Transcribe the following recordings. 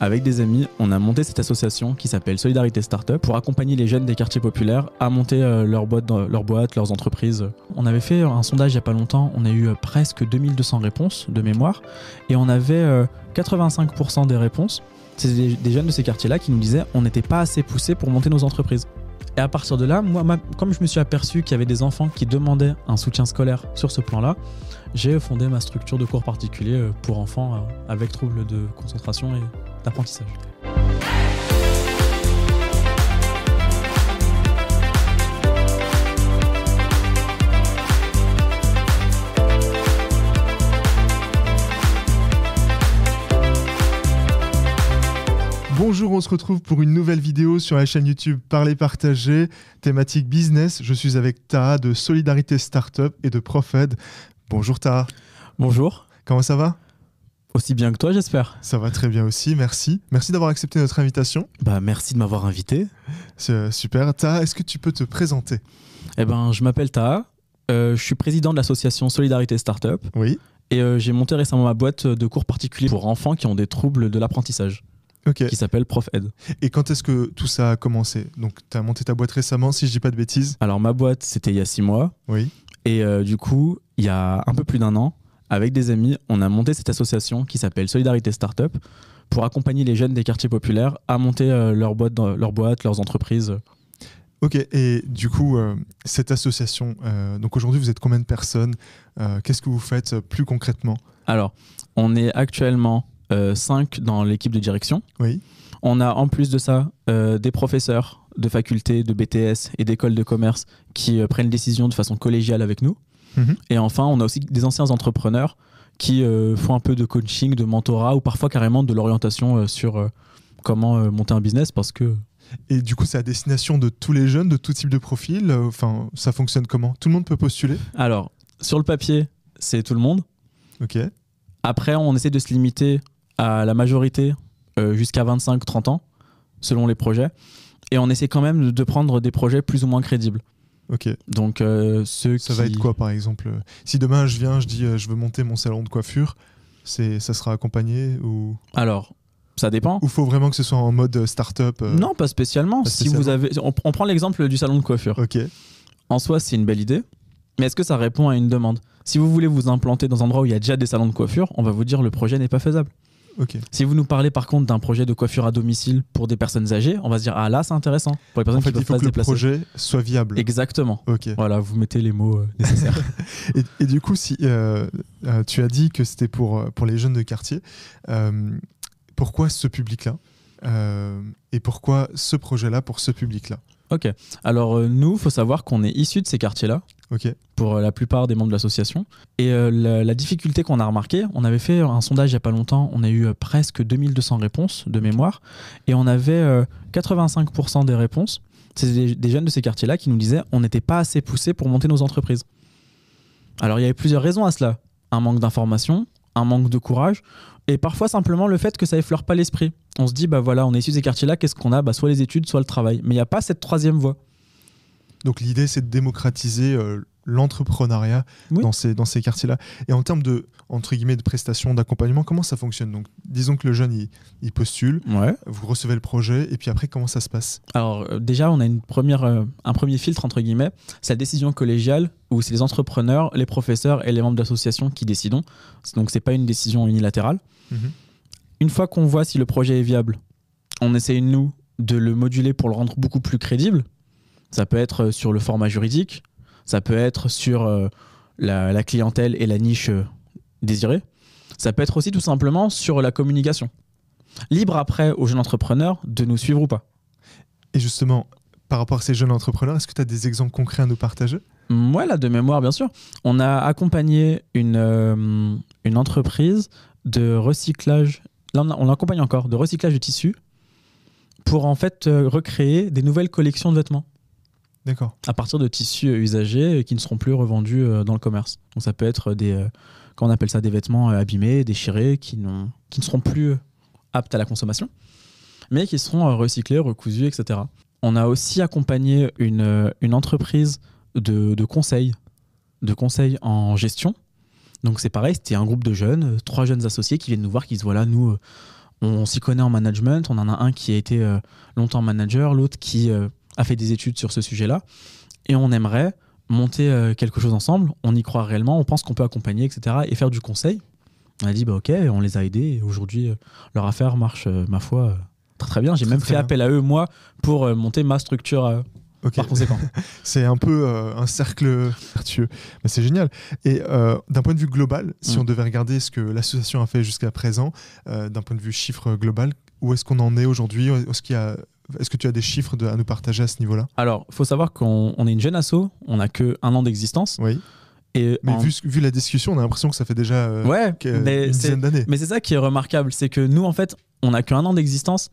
avec des amis, on a monté cette association qui s'appelle Solidarité Startup pour accompagner les jeunes des quartiers populaires à monter euh, leur boîte, leur boîte, leurs entreprises. On avait fait un sondage il n'y a pas longtemps, on a eu euh, presque 2200 réponses de mémoire et on avait 85% euh, des réponses. C'est des, jeunes de ces quartiers-là qui nous disaient on n'était pas assez poussé pour monter nos entreprises. Et à partir de là, moi, comme je me suis aperçu qu'il y avait des enfants qui demandaient un soutien scolaire sur ce plan-là, j'ai fondé ma structure de cours particuliers pour enfants avec troubles de concentration et d'apprentissage. Bonjour, on se retrouve pour une nouvelle vidéo sur la chaîne YouTube Parler Partager, thématique business. Je suis avec Taha de Solidarité Startup et de Profed. Bonjour Taha. Bonjour. Comment ça va? Aussi bien que toi, j'espère. Ça va très bien aussi, merci. Merci d'avoir accepté notre invitation. Bah, merci de m'avoir invité. C'est super. Taha, est-ce que tu peux te présenter? Eh ben, je m'appelle Taha. Euh, je suis président de l'association Solidarité Startup. Oui. Et euh, j'ai monté récemment ma boîte de cours particuliers pour enfants qui ont des troubles de l'apprentissage. Ok. Qui s'appelle ProfEd. Et quand est-ce que tout ça a commencé? Donc, tu as monté ta boîte récemment, si je dis pas de bêtises Alors, ma boîte, c'était il y a six mois. Oui. Et euh, du coup, il y a un peu plus d'un an, avec des amis, on a monté cette association qui s'appelle Solidarité Startup pour accompagner les jeunes des quartiers populaires à monter euh, leur, boîte, leur boîte, leurs entreprises. Ok, et du coup, euh, cette association, euh, donc aujourd'hui vous êtes combien de personnes Qu'est-ce que vous faites plus concrètement? Alors, on est actuellement 5 dans l'équipe de direction. Oui. On a en plus de ça des professeurs de facultés, de BTS et d'écoles de commerce qui prennent décisions de façon collégiale avec nous. Mhm. Et enfin, on a aussi des anciens entrepreneurs qui euh, font un peu de coaching, de mentorat ou parfois carrément de l'orientation euh, sur euh, comment monter un business parce que. Et du coup, c'est à destination de tous les jeunes, de tout type de profil. Enfin, ça fonctionne comment? Tout le monde peut postuler? Alors, sur le papier, c'est tout le monde. Ok. Après, on essaie de se limiter à la majorité jusqu'à 25-30 ans, selon les projets. Et on essaie quand même de prendre des projets plus ou moins crédibles. Ok. Donc, euh, Ça va être quoi, par exemple Si demain je viens, je dis euh, je veux monter mon salon de coiffure, c'est ça sera accompagné ou? Alors, ça dépend. Ou faut vraiment que ce soit en mode start-up euh? Non, pas spécialement. Si vous avez, on, prend l'exemple du salon de coiffure. Ok. En soi, c'est une belle idée, mais est-ce que ça répond à une demande? Si vous voulez vous implanter dans un endroit où il y a déjà des salons de coiffure, on va vous dire le projet n'est pas faisable. Si vous nous parlez par contre d'un projet de coiffure à domicile pour des personnes âgées, on va se dire ah là c'est intéressant pour les personnes qui il faut que le projet soit viable. Exactement. Voilà, vous mettez les mots euh, nécessaires. et, du coup, si euh, euh, tu as dit que c'était pour pour les jeunes de quartier, pourquoi ce public-là et pourquoi ce projet-là pour ce public-là? Ok. Alors nous, il faut savoir qu'on est issu de ces quartiers-là pour euh, la plupart des membres de l'association. Et euh, la, difficulté qu'on a remarqué, on avait fait un sondage il n'y a pas longtemps, on a eu euh, presque 2200 réponses de mémoire, et on avait 85% des réponses. C'est des, jeunes de ces quartiers-là qui nous disaient on n'était pas assez poussé pour monter nos entreprises. Alors il y avait plusieurs raisons à cela. Un manque d'information, un manque de courage, et parfois simplement le fait que ça effleure pas l'esprit. On se dit, bah voilà, on est issu de ces quartiers-là, qu'est-ce qu'on a? Bah, Soit les études, soit le travail. Mais il n'y a pas cette troisième voie. Donc l'idée, c'est de démocratiser euh, l'entrepreneuriat dans ces, dans ces quartiers-là. Et en termes de, entre guillemets, de prestations, d'accompagnement, comment ça fonctionne? Donc disons que le jeune, il, postule, vous recevez le projet, et puis après, comment ça se passe? Alors euh, déjà, on a une première, euh, un premier filtre, entre guillemets, c'est la décision collégiale, où c'est les entrepreneurs, les professeurs et les membres d'association qui décident. Donc c'est pas une décision unilatérale. Une fois qu'on voit si le projet est viable, on essaye, nous, de le moduler pour le rendre beaucoup plus crédible ça peut être sur le format juridique, ça peut être sur euh, la, clientèle et la niche euh, désirée. Ça peut être aussi tout simplement sur la communication. Libre après aux jeunes entrepreneurs de nous suivre ou pas. Et justement, par rapport à ces jeunes entrepreneurs, est-ce que tu as des exemples concrets à nous partager? Moi, là, de mémoire, bien sûr. On a accompagné une, euh, une entreprise de recyclage, là, on l'accompagne encore, de recyclage de tissus pour en fait recréer des nouvelles collections de vêtements. D'accord. À partir de tissus usagés qui ne seront plus revendus euh, dans le commerce. Donc ça peut être des, euh, on appelle ça, des vêtements euh, abîmés, déchirés, qui, qui ne seront plus aptes à la consommation, mais qui seront recyclés, recousus, etc. On a aussi accompagné une, une entreprise de, de conseil, de conseil en gestion. Donc c'est pareil, c'était un groupe de jeunes, trois jeunes associés qui viennent nous voir, qui disent voilà, nous, On s'y connaît en management. On en a un qui a été longtemps manager, l'autre qui a fait des études sur ce sujet-là. Et on aimerait monter quelque chose ensemble. On y croit réellement. On pense qu'on peut accompagner, etc. Et faire du conseil. On a dit, bah, ok, on les a aidés. Et aujourd'hui, leur affaire marche, ma foi, très, très bien. J'ai même fait appel à eux, moi, pour monter ma structure par conséquent. c'est un peu euh, un cercle vertueux. Mais c'est génial. Et euh, d'un point de vue global, si mm. on devait regarder ce que l'association a fait jusqu'à présent, euh, d'un point de vue chiffre global, où est-ce qu'on en est aujourd'hui? Est-ce qu'il y a est-ce que tu as des chiffres à nous partager à ce niveau-là? Alors, il faut savoir qu'on est une jeune asso, on n'a que un an d'existence. Oui. Et mais vu, vu, la discussion, on a l'impression que ça fait déjà ouais, une dizaine d'années. Mais c'est ça qui est remarquable, c'est que nous, en fait, on n'a qu'un an d'existence,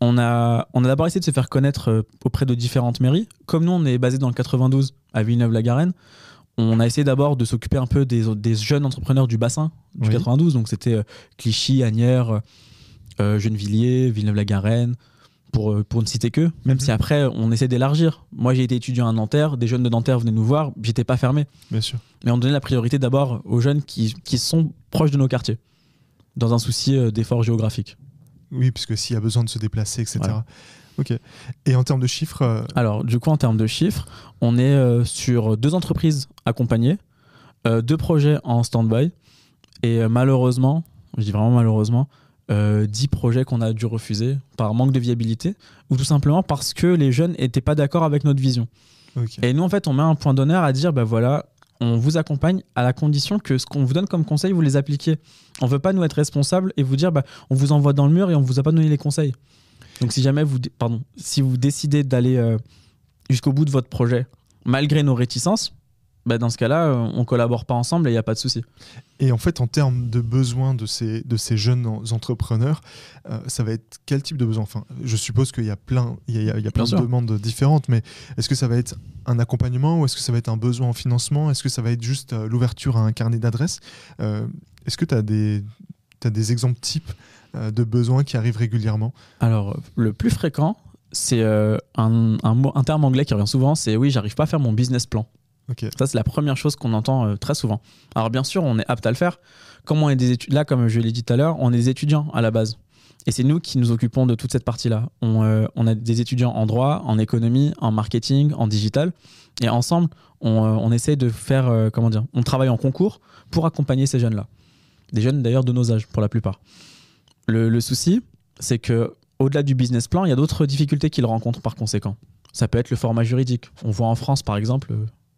on a, on a d'abord essayé de se faire connaître euh, auprès de différentes mairies. Comme nous, on est basé dans le 92 à Villeneuve-la-Garenne, on a essayé d'abord de s'occuper un peu des, des, jeunes entrepreneurs du bassin du 92. Donc c'était euh, Clichy, Agnières, euh, Gennevilliers, Villeneuve-la-Garenne, pour, pour ne citer que. Même si mhm. après, on essaie d'élargir. Moi, j'ai été étudiant à Nanterre, des jeunes de Nanterre venaient nous voir, j'étais pas fermé. Bien sûr. Mais on donnait la priorité d'abord aux jeunes qui, qui sont proches de nos quartiers, dans un souci d'effort géographique. Oui, puisque s'il y a besoin de se déplacer, etc. Ok. Et en termes de chiffres euh, Alors, du coup, en termes de chiffres, on est euh, sur deux entreprises accompagnées, euh, deux projets en stand-by, et malheureusement, je dis vraiment malheureusement, dix projets qu'on a dû refuser par manque de viabilité, ou tout simplement parce que les jeunes n'étaient pas d'accord avec notre vision. Et nous, en fait, on met un point d'honneur à dire, ben voilà, on vous accompagne à la condition que ce qu'on vous donne comme conseil, vous les appliquez. On veut pas nous être responsables et vous dire bah, on vous envoie dans le mur et on vous a pas donné les conseils. Donc si jamais vous, pardon, si vous décidez d'aller euh, jusqu'au bout de votre projet, malgré nos réticences, bah, dans ce cas-là, euh, on collabore pas ensemble et il n'y a pas de souci. Et en fait, en termes de besoins de ces, de ces jeunes entrepreneurs, euh, ça va être quel type de besoin enfin, Je suppose qu'il y a plein, il y a, il y a plein de demandes différentes, mais est-ce que ça va être un accompagnement ou est-ce que ça va être un besoin en financement? Est-ce que ça va être juste euh, l'ouverture à un carnet d'adresses? Est-ce que tu as des, as des exemples types de besoins qui arrivent régulièrement? Alors, le plus fréquent, c'est un, un, un terme anglais qui revient souvent, c'est oui, j'arrive pas à faire mon business plan. Ça, c'est la première chose qu'on entend euh, très souvent. Alors, bien sûr, on est apte à le faire. Comme on est des Là, comme je l'ai dit tout à l'heure, on est des étudiants à la base. Et c'est nous qui nous occupons de toute cette partie-là. On, euh, a des étudiants en droit, en économie, en marketing, en digital. Et ensemble, on, euh, de faire, comment dire, on travaille en concours pour accompagner ces jeunes-là. Des jeunes d'ailleurs de nos âges, pour la plupart. Le, le souci, c'est que au-delà du business plan, il y a d'autres difficultés qu'ils rencontrent par conséquent. Ça peut être le format juridique. On voit en France, par exemple,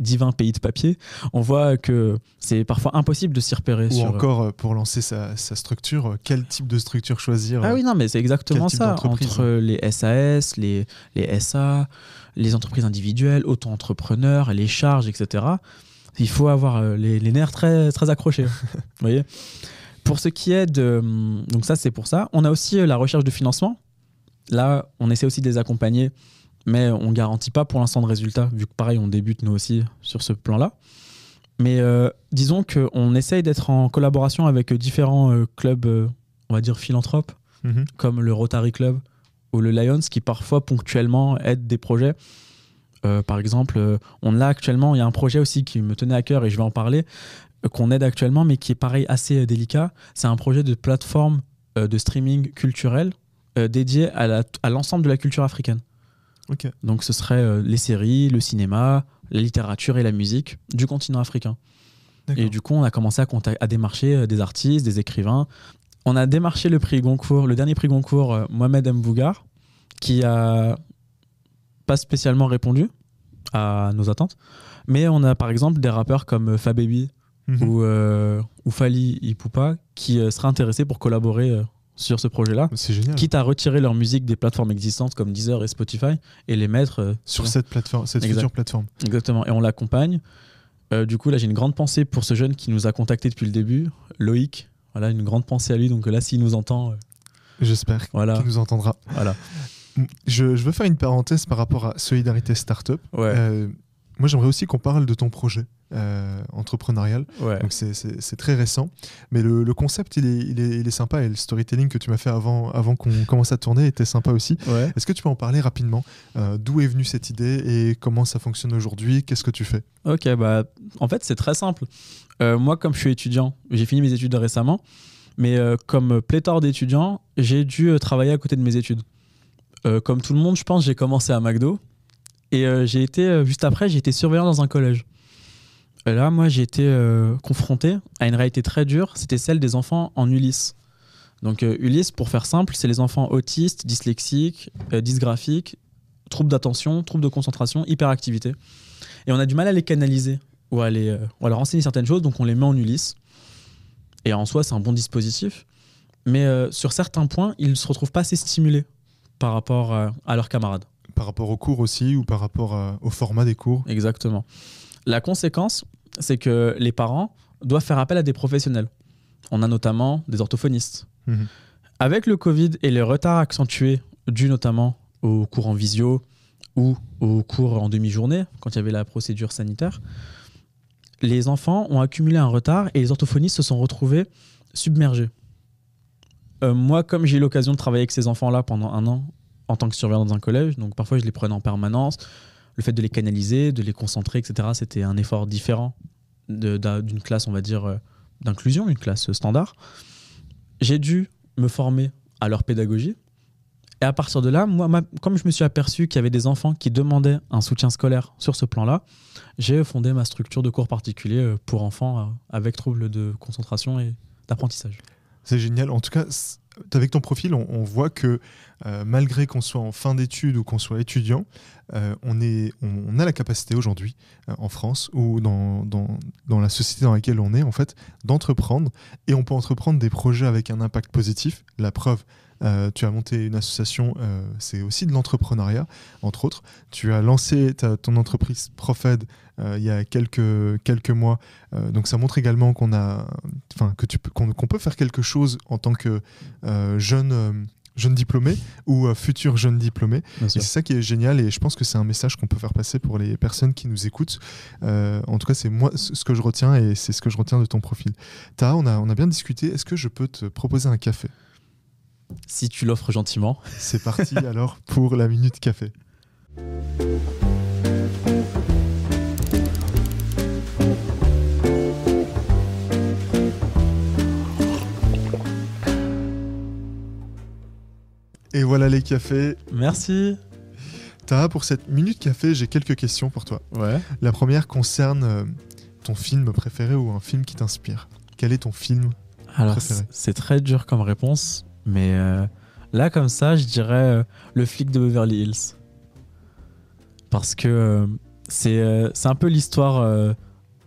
divin pays de papier, on voit que c'est parfois impossible de s'y repérer. Ou encore, euh, pour lancer sa, structure, euh, quel type de structure choisir Ah oui, non, mais c'est exactement ça. Entre les SAS, les, les SA, les entreprises individuelles, auto-entrepreneurs, les charges, etc. Il faut avoir euh, les, nerfs très, très accrochés. vous voyez? Pour ce qui est de. Donc, ça, c'est pour ça. On a aussi la recherche de financement. Là, on essaie aussi de les accompagner mais on garantit pas pour l'instant de résultats, vu que pareil, on débute nous aussi sur ce plan-là. Mais euh, disons qu'on essaye d'être en collaboration avec différents euh, clubs, euh, on va dire philanthropes, mhm. comme le Rotary Club ou le Lions, qui parfois ponctuellement aident des projets. par exemple, on a actuellement, il y a un projet aussi qui me tenait à cœur et je vais en parler, qu'on aide actuellement, mais qui est pareil assez délicat. C'est un projet de plateforme de streaming culturel dédié à l'ensemble de la culture africaine. Donc ce serait euh, les séries, le cinéma, la littérature et la musique du continent africain. Et du coup, on a commencé à, à démarcher euh, des artistes, des écrivains. On a démarché le prix Goncourt, le dernier prix Goncourt, euh, Mohamed Mbougar, qui a pas spécialement répondu à nos attentes. Mais on a par exemple des rappeurs comme Fababy mhm. ou, ou Fali Ipupa qui seraient intéressés pour collaborer sur ce projet-là. C'est génial. Quitte à retirer leur musique des plateformes existantes comme Deezer et Spotify et les mettre euh, sur, cette plateforme, cette future plateforme. Exactement. Et on l'accompagne. Euh, du coup, là, j'ai une grande pensée pour ce jeune qui nous a contacté depuis le début, Loïc. Voilà, une grande pensée à lui. Donc là, s'il nous entend. Euh, J'espère voilà. qu'il nous entendra. Voilà. Je, je, veux faire une parenthèse par rapport à Solidarité Startup. Ouais. Moi, j'aimerais aussi qu'on parle de ton projet. Euh, entrepreneurial. Donc c'est très récent. Mais le, concept, il est, il, est, il est, sympa et le storytelling que tu m'as fait avant, avant qu'on commence à tourner était sympa aussi. Est-ce que tu peux en parler rapidement euh, D'où est venue cette idée et comment ça fonctionne aujourd'hui? Qu'est-ce que tu fais? Ok, bah, en fait, c'est très simple. Euh, moi, comme je suis étudiant, j'ai fini mes études récemment. Mais comme pléthore d'étudiants, j'ai dû travailler à côté de mes études. comme tout le monde, je pense, j'ai commencé à McDo. Et j'ai été, juste après, j'ai été surveillant dans un collège. Là, moi, j'ai été confronté à une réalité très dure. C'était celle des enfants en Ulysse. Donc euh, Ulysse, pour faire simple, c'est les enfants autistes, dyslexiques, euh, dysgraphiques, troubles d'attention, troubles de concentration, hyperactivité. Et on a du mal à les canaliser ou à, les, euh, ou à leur enseigner certaines choses, donc on les met en Ulysse. Et en soi, c'est un bon dispositif. Mais sur certains points, ils ne se retrouvent pas assez stimulés par rapport à leurs camarades. Par rapport aux cours aussi ou par rapport au format des cours Exactement. La conséquence, c'est que les parents doivent faire appel à des professionnels. On a notamment des orthophonistes, Mhm. Avec le Covid et les retards accentués dus notamment aux cours en visio ou aux cours en demi-journée, quand il y avait la procédure sanitaire, les enfants ont accumulé un retard et les orthophonistes se sont retrouvés submergés. Euh, moi, comme j'ai eu l'occasion de travailler avec ces enfants-là pendant un an en tant que surveillant dans un collège, donc parfois je les prenais en permanence, le fait de les canaliser, de les concentrer, etc., c'était un effort différent d'une classe, on va dire, euh, d'inclusion, une classe standard j'ai dû me former à leur pédagogie. Et à partir de là, moi, comme je me suis aperçu qu'il y avait des enfants qui demandaient un soutien scolaire sur ce plan-là, j'ai fondé ma structure de cours particuliers euh, pour enfants euh, avec troubles de concentration et d'apprentissage. C'est génial. En tout cas, avec ton profil, on, voit que euh, malgré qu'on soit en fin d'études ou qu'on soit étudiant, euh, on, est, on, a la capacité aujourd'hui euh, en France ou dans, dans, dans, la société dans laquelle on est, en fait, d'entreprendre. Et on peut entreprendre des projets avec un impact positif. La preuve, tu as monté une association, c'est aussi de l'entrepreneuriat, entre autres. Tu as lancé ton entreprise Profed euh, il y a quelques, quelques mois. Euh, donc ça montre également qu'on a, enfin que tu qu'on, peut faire quelque chose en tant que euh, jeune jeune diplômé ou futur jeune diplômé. C'est ça qui est génial et je pense que c'est un message qu'on peut faire passer pour les personnes qui nous écoutent. en tout cas, c'est moi ce que je retiens et c'est ce que je retiens de ton profil. Ta, on a, on a bien discuté. Est-ce que je peux te proposer un café? Si tu l'offres gentiment. C'est parti alors pour la minute café. Et voilà les cafés. Merci. Tara, pour cette minute café, j'ai quelques questions pour toi. Ouais. La première concerne euh, ton film préféré ou un film qui t'inspire. Quel est ton film Alors, c'est très dur comme réponse, mais euh, là, comme ça, je dirais euh, Le flic de Beverly Hills. Parce que c'est un peu l'histoire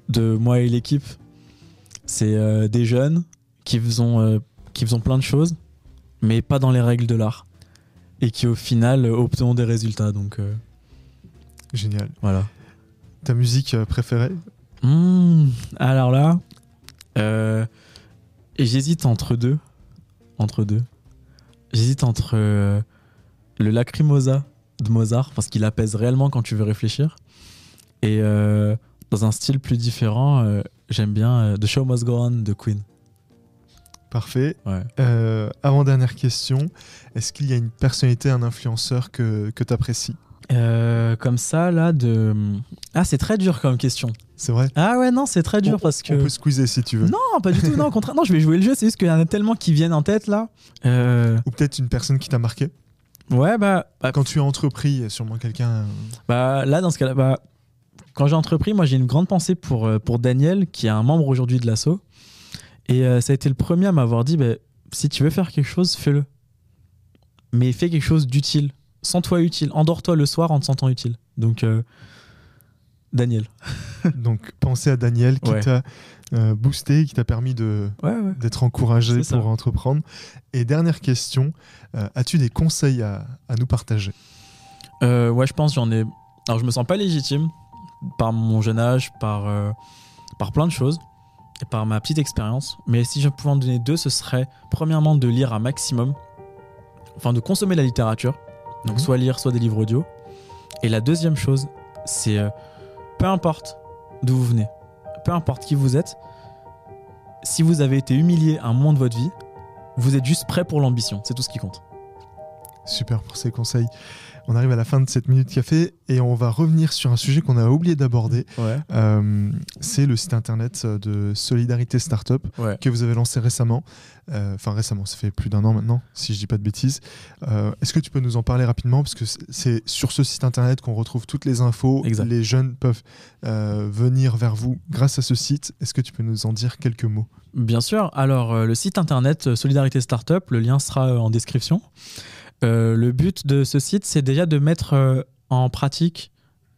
de moi et l'équipe. C'est des jeunes qui faisons, qui faisons plein de choses, mais pas dans les règles de l'art et qui au final obtiennent des résultats. Donc, euh, Génial. Voilà. Ta musique euh, préférée? Mmh, Alors là, euh, j'hésite entre deux. Entre deux. J'hésite entre le Lacrimosa de Mozart, parce qu'il apaise réellement quand tu veux réfléchir. Et dans un style plus différent, j'aime bien The Show Must Go On de Queen. Parfait. Euh, avant-dernière question, est-ce qu'il y a une personnalité, un influenceur que, que tu apprécies euh, comme ça, là, de. Ah, c'est très dur comme question. C'est vrai? Ah ouais, non, c'est très dur parce que. On peut squeezer si tu veux. Non, pas du tout, non, au contraire. Non, je vais jouer le jeu, c'est juste qu'il y en a tellement qui viennent en tête, là. Euh. Ou peut-être une personne qui t'a marqué Ouais, bah, bah, Quand tu as entrepris, il y a sûrement quelqu'un. Bah, là, dans ce cas-là, bah, quand j'ai entrepris, moi, j'ai une grande pensée pour, pour Daniel, qui est un membre aujourd'hui de l'assaut. Et euh, ça a été le premier à m'avoir dit bah, si tu veux faire quelque chose, fais-le. Mais fais quelque chose d'utile. Sens-toi utile. Endors-toi le soir en te sentant utile. Donc, euh, Daniel. Donc, pensez à Daniel qui t'a euh, boosté, qui t'a permis de, d'être encouragé pour entreprendre. Et dernière question as-tu des conseils à, à nous partager? Ouais, je pense j'en ai. Alors, je me sens pas légitime par mon jeune âge, par, par plein de choses par ma petite expérience. Mais si je pouvais en donner deux, ce serait premièrement de lire un maximum, enfin de consommer la littérature, donc mhm. soit lire, soit des livres audio. Et la deuxième chose, c'est euh, peu importe d'où vous venez, peu importe qui vous êtes, si vous avez été humilié à un moment de votre vie, vous êtes juste prêt pour l'ambition, c'est tout ce qui compte. Super pour ces conseils. On arrive à la fin de cette minute café et on va revenir sur un sujet qu'on a oublié d'aborder. Euh, c'est le site internet de Solidarité Startup que vous avez lancé récemment. Euh, enfin récemment, ça fait plus d'un an maintenant, si je dis pas de bêtises. Euh, est-ce que tu peux nous en parler rapidement? Parce que c'est sur ce site internet qu'on retrouve toutes les infos. Les jeunes peuvent venir vers vous grâce à ce site. Est-ce que tu peux nous en dire quelques mots? Bien sûr. Alors le site internet Solidarité Startup, le lien sera en description. Euh, le but de ce site, c'est déjà de mettre euh, en pratique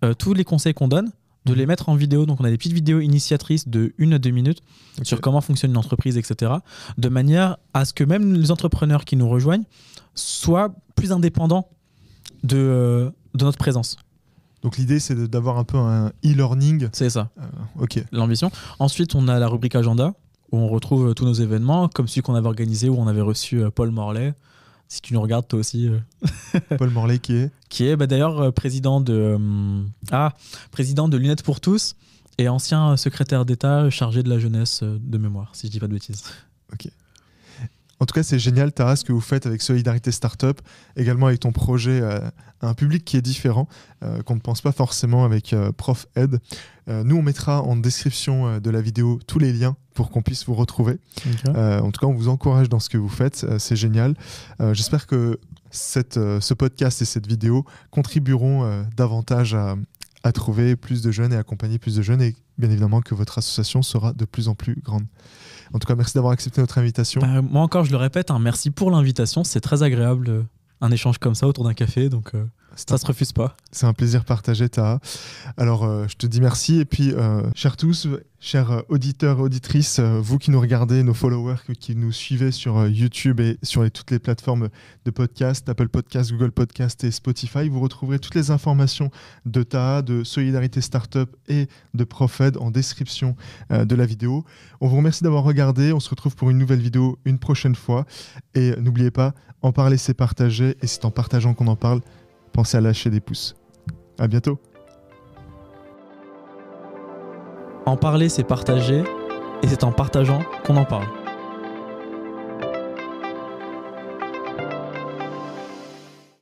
euh, tous les conseils qu'on donne, de les mettre en vidéo. Donc, on a des petites vidéos initiatrices de 1 à 2 minutes sur comment fonctionne une entreprise, etc. De manière à ce que même les entrepreneurs qui nous rejoignent soient plus indépendants de, de notre présence. Donc l'idée c'est d'avoir un peu un e-learning. C'est ça. ok. L'ambition. Ensuite on a la rubrique agenda où on retrouve tous nos événements comme celui qu'on avait organisé où on avait reçu Paul Morlaix, si tu nous regardes toi aussi. Euh. Paul Morlaix qui est Qui est bah, d'ailleurs euh, président de euh, ah président de Lunettes pour tous et ancien secrétaire d'État chargé de la jeunesse de mémoire, si je dis pas de bêtises. Ok. En tout cas, c'est génial, Tara, ce que vous faites avec Solidarité Startup, également avec ton projet à un public qui est différent, qu'on ne pense pas forcément avec Prof Ed. nous, on mettra en description de la vidéo tous les liens pour qu'on puisse vous retrouver. Euh, en tout cas, on vous encourage dans ce que vous faites, euh, c'est génial. Euh, j'espère que cette, ce podcast et cette vidéo contribueront davantage à, à, trouver plus de jeunes et accompagner plus de jeunes et bien évidemment que votre association sera de plus en plus grande. En tout cas, merci d'avoir accepté notre invitation. Bah, moi encore, je le répète, un merci pour l'invitation. C'est très agréable, un échange comme ça autour d'un café. Donc, ça se refuse pas. C'est un plaisir partagé, Taha. Alors, euh, je te dis merci. Et puis, euh, chers tous, chers euh, auditeurs auditrices, vous qui nous regardez, nos followers qui nous suivez sur YouTube et sur toutes les plateformes de podcast, Apple Podcast, Google Podcast et Spotify, vous retrouverez toutes les informations de Taha, de Solidarité Startup et de Profed en description de la vidéo. On vous remercie d'avoir regardé. On se retrouve pour une nouvelle vidéo une prochaine fois. Et n'oubliez pas, en parler, c'est partager. Et c'est en partageant qu'on en parle pensez à lâcher des pouces. À bientôt. En parler, c'est partager, et c'est en partageant qu'on en parle.